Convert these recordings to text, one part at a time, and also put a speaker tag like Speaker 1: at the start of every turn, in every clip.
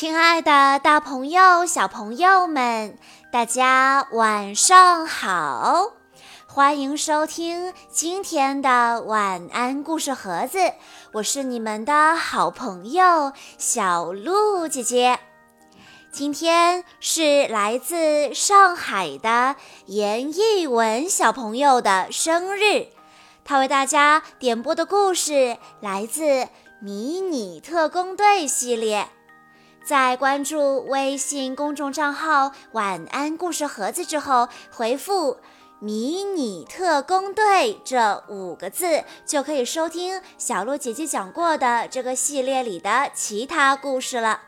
Speaker 1: 亲爱的，大朋友、小朋友们，大家晚上好！欢迎收听今天的晚安故事盒子，我是你们的好朋友小鹿姐姐。今天是来自上海的严艺文小朋友的生日，他为大家点播的故事来自《迷你特工队》系列。在关注微信公众账号“晚安故事盒子”之后，回复“迷你特工队”这五个字，就可以收听小鹿姐姐讲过的这个系列里的其他故事了。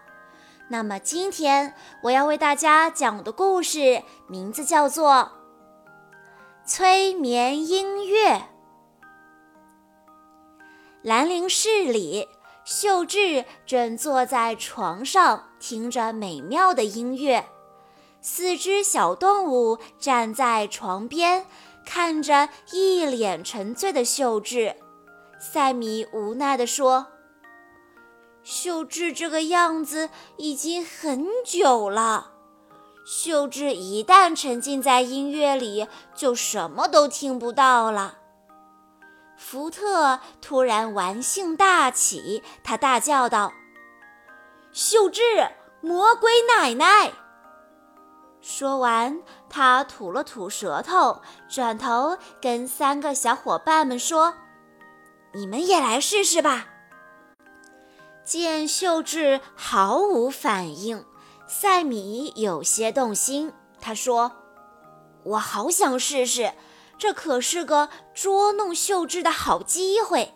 Speaker 1: 那么今天我要为大家讲的故事名字叫做《催眠音乐》。兰陵市里。秀智正坐在床上听着美妙的音乐，四只小动物站在床边，看着一脸沉醉的秀智。赛米无奈地说：“秀智这个样子已经很久了。秀智一旦沉浸在音乐里，就什么都听不到了。”福特突然玩性大起，他大叫道：“秀智，魔鬼奶奶！”说完，他吐了吐舌头，转头跟三个小伙伴们说：“你们也来试试吧。”见秀智毫无反应，赛米有些动心，他说：“我好想试试。”这可是个捉弄秀智的好机会。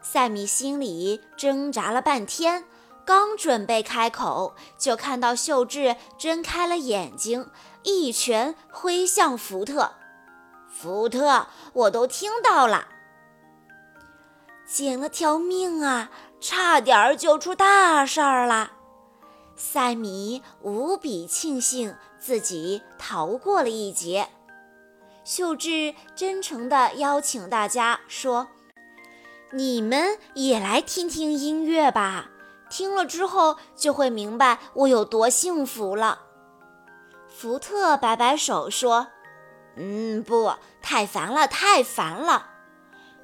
Speaker 1: 赛米心里挣扎了半天，刚准备开口，就看到秀智睁开了眼睛，一拳挥向福特。福特，我都听到了，捡了条命啊，差点就出大事儿了。赛米无比庆幸自己逃过了一劫。秀智真诚地邀请大家说：“你们也来听听音乐吧，听了之后就会明白我有多幸福了。”福特摆摆手说：“嗯，不，太烦了，太烦了。”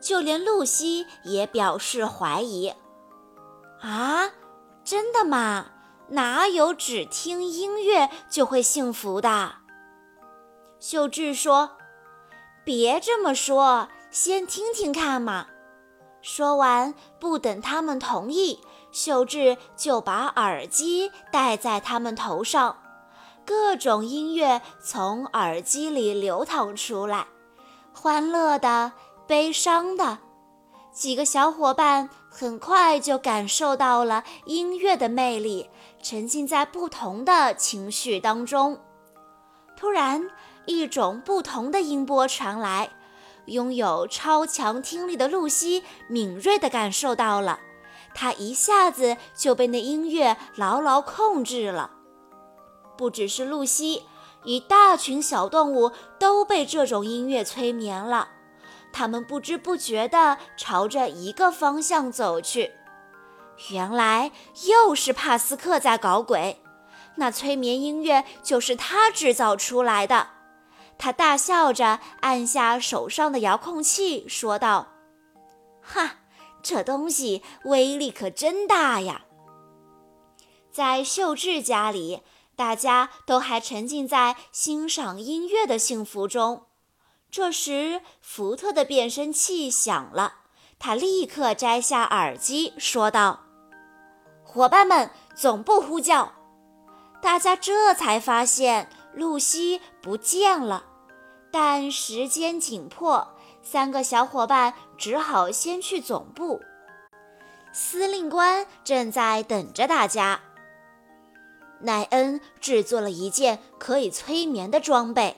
Speaker 1: 就连露西也表示怀疑：“啊，真的吗？哪有只听音乐就会幸福的？”秀智说。别这么说，先听听看嘛。说完，不等他们同意，秀智就把耳机戴在他们头上，各种音乐从耳机里流淌出来，欢乐的、悲伤的。几个小伙伴很快就感受到了音乐的魅力，沉浸在不同的情绪当中。突然，一种不同的音波传来，拥有超强听力的露西敏锐地感受到了，她一下子就被那音乐牢牢控制了。不只是露西，一大群小动物都被这种音乐催眠了，它们不知不觉地朝着一个方向走去。原来又是帕斯克在搞鬼，那催眠音乐就是他制造出来的。他大笑着按下手上的遥控器，说道：“哈，这东西威力可真大呀！”在秀智家里，大家都还沉浸在欣赏音乐的幸福中。这时，福特的变声器响了，他立刻摘下耳机，说道：“伙伴们，总部呼叫！”大家这才发现露西不见了。但时间紧迫，三个小伙伴只好先去总部。司令官正在等着大家。奈恩制作了一件可以催眠的装备，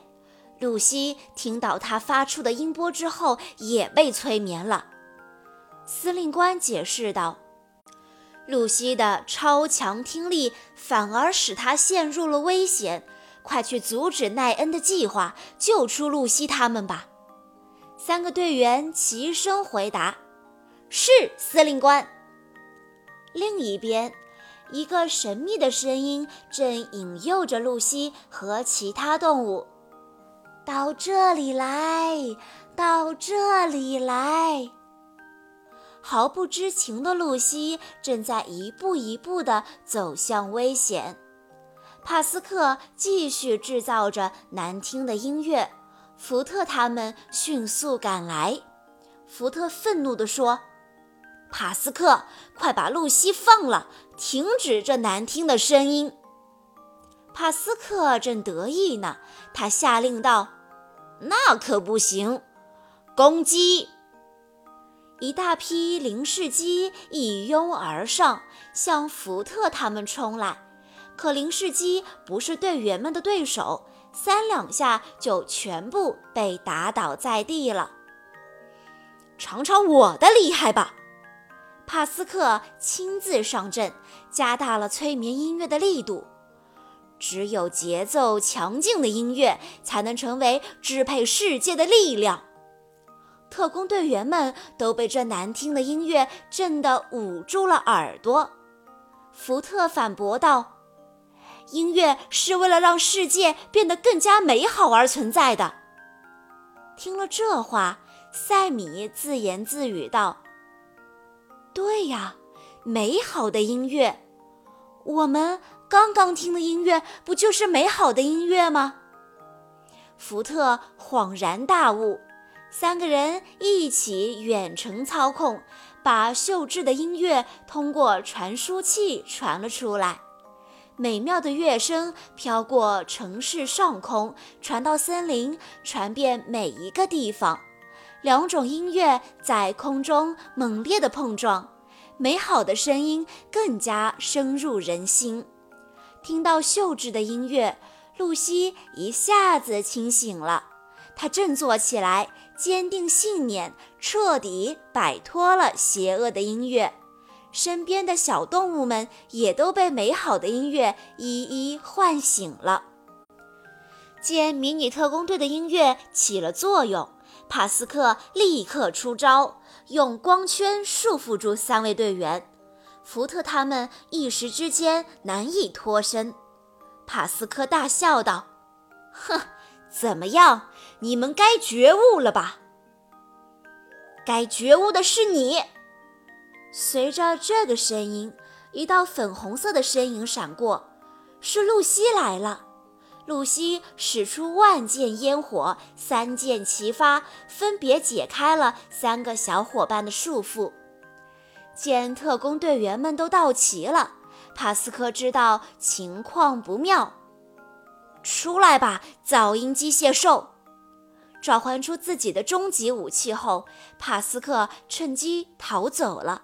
Speaker 1: 露西听到他发出的音波之后也被催眠了。司令官解释道：“露西的超强听力反而使她陷入了危险。”快去阻止奈恩的计划，救出露西他们吧！三个队员齐声回答：“是，司令官。”另一边，一个神秘的声音正引诱着露西和其他动物到这里来，到这里来。毫不知情的露西正在一步一步地走向危险。帕斯克继续制造着难听的音乐，福特他们迅速赶来。福特愤怒地说：“帕斯克，快把露西放了，停止这难听的声音！”帕斯克正得意呢，他下令道：“那可不行，攻击！”一大批零式机一拥而上，向福特他们冲来。可零式机不是队员们的对手，三两下就全部被打倒在地了。尝尝我的厉害吧！帕斯克亲自上阵，加大了催眠音乐的力度。只有节奏强劲的音乐，才能成为支配世界的力量。特工队员们都被这难听的音乐震得捂住了耳朵。福特反驳道：“音乐是为了让世界变得更加美好而存在的。”听了这话，塞米自言自语道：“对呀，美好的音乐。我们刚刚听的音乐不就是美好的音乐吗？”福特恍然大悟。三个人一起远程操控，把秀智的音乐通过传输器传了出来。美妙的乐声飘过城市上空，传到森林，传遍每一个地方。两种音乐在空中猛烈的碰撞，美好的声音更加深入人心。听到秀智的音乐，露西一下子清醒了。他振作起来，坚定信念，彻底摆脱了邪恶的音乐。身边的小动物们也都被美好的音乐一一唤醒了。见迷你特工队的音乐起了作用，帕斯克立刻出招，用光圈束缚住三位队员。福特他们一时之间难以脱身。帕斯克大笑道：“哼。”怎么样？你们该觉悟了吧？该觉悟的是你。随着这个声音，一道粉红色的身影闪过，是露西来了。露西使出万箭烟火，三箭齐发，分别解开了三个小伙伴的束缚。见特工队员们都到齐了，帕斯克知道情况不妙。出来吧，噪音机械兽！召唤出自己的终极武器后，帕斯克趁机逃走了。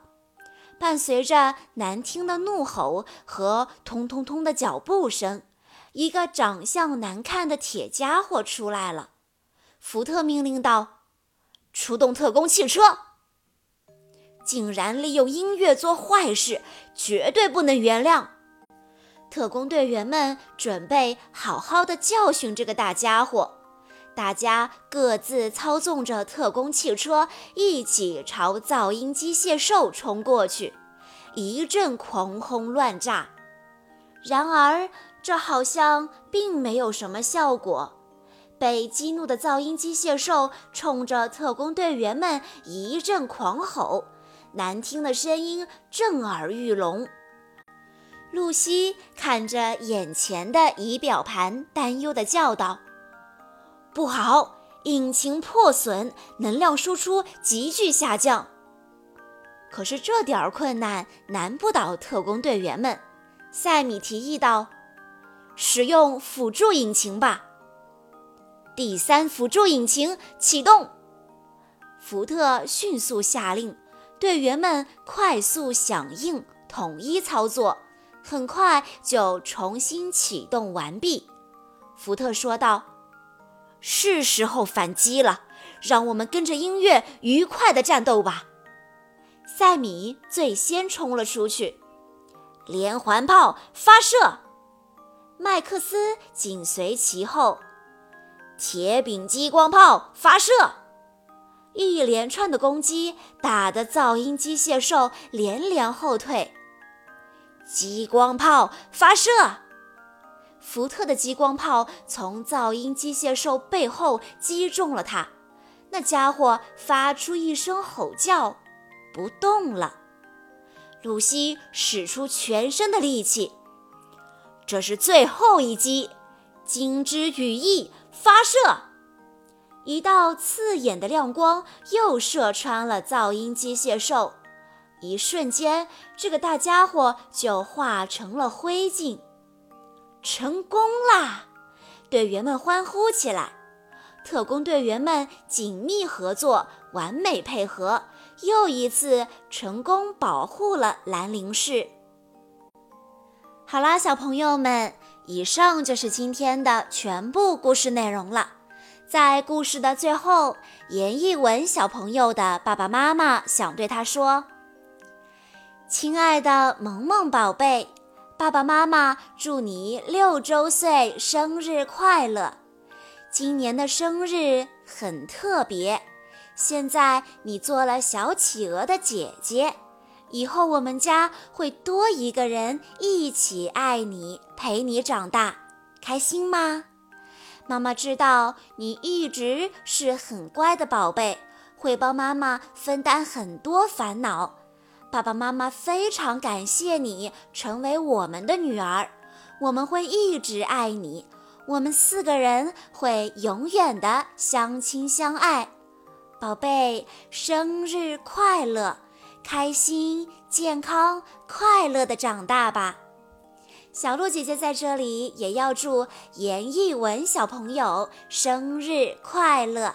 Speaker 1: 伴随着难听的怒吼和通通通的脚步声，一个长相难看的铁家伙出来了。福特命令道：“出动特工汽车！”竟然利用音乐做坏事，绝对不能原谅！特工队员们准备好好的教训这个大家伙，大家各自操纵着特工汽车，一起朝噪音机械兽冲过去，一阵狂轰乱炸。然而，这好像并没有什么效果。被激怒的噪音机械兽冲着特工队员们一阵狂吼，难听的声音震耳欲聋。露西看着眼前的仪表盘，担忧地叫道：“不好，引擎破损，能量输出急剧下降。”可是这点儿困难难不倒特工队员们。塞米提议道：“使用辅助引擎吧。”第三辅助引擎启动。福特迅速下令，队员们快速响应，统一操作。很快就重新启动完毕，福特说道：“是时候反击了，让我们跟着音乐愉快地战斗吧。”塞米最先冲了出去，连环炮发射，麦克斯紧随其后，铁饼激光炮发射，一连串的攻击打得噪音机械兽连连后退。激光炮发射！福特的激光炮从噪音机械兽背后击中了他，那家伙发出一声吼叫，不动了。露西使出全身的力气，这是最后一击，金枝羽翼发射！一道刺眼的亮光又射穿了噪音机械兽，一瞬间，这个大家伙就化成了灰烬。成功啦！队员们欢呼起来。特工队员们紧密合作，完美配合，又一次成功保护了兰陵市。好啦，小朋友们，以上就是今天的全部故事内容了。在故事的最后，严艺文小朋友的爸爸妈妈想对他说：“亲爱的萌萌宝贝，爸爸妈妈祝你六周岁生日快乐！今年的生日很特别，现在你做了小企鹅的姐姐，以后我们家会多一个人一起爱你，陪你长大，开心吗？”妈妈知道你一直是很乖的宝贝，会帮妈妈分担很多烦恼。爸爸妈妈非常感谢你成为我们的女儿，我们会一直爱你。我们四个人会永远的相亲相爱。宝贝，生日快乐！开心、健康、快乐的长大吧。小鹿姐姐在这里也要祝严艺文小朋友生日快乐。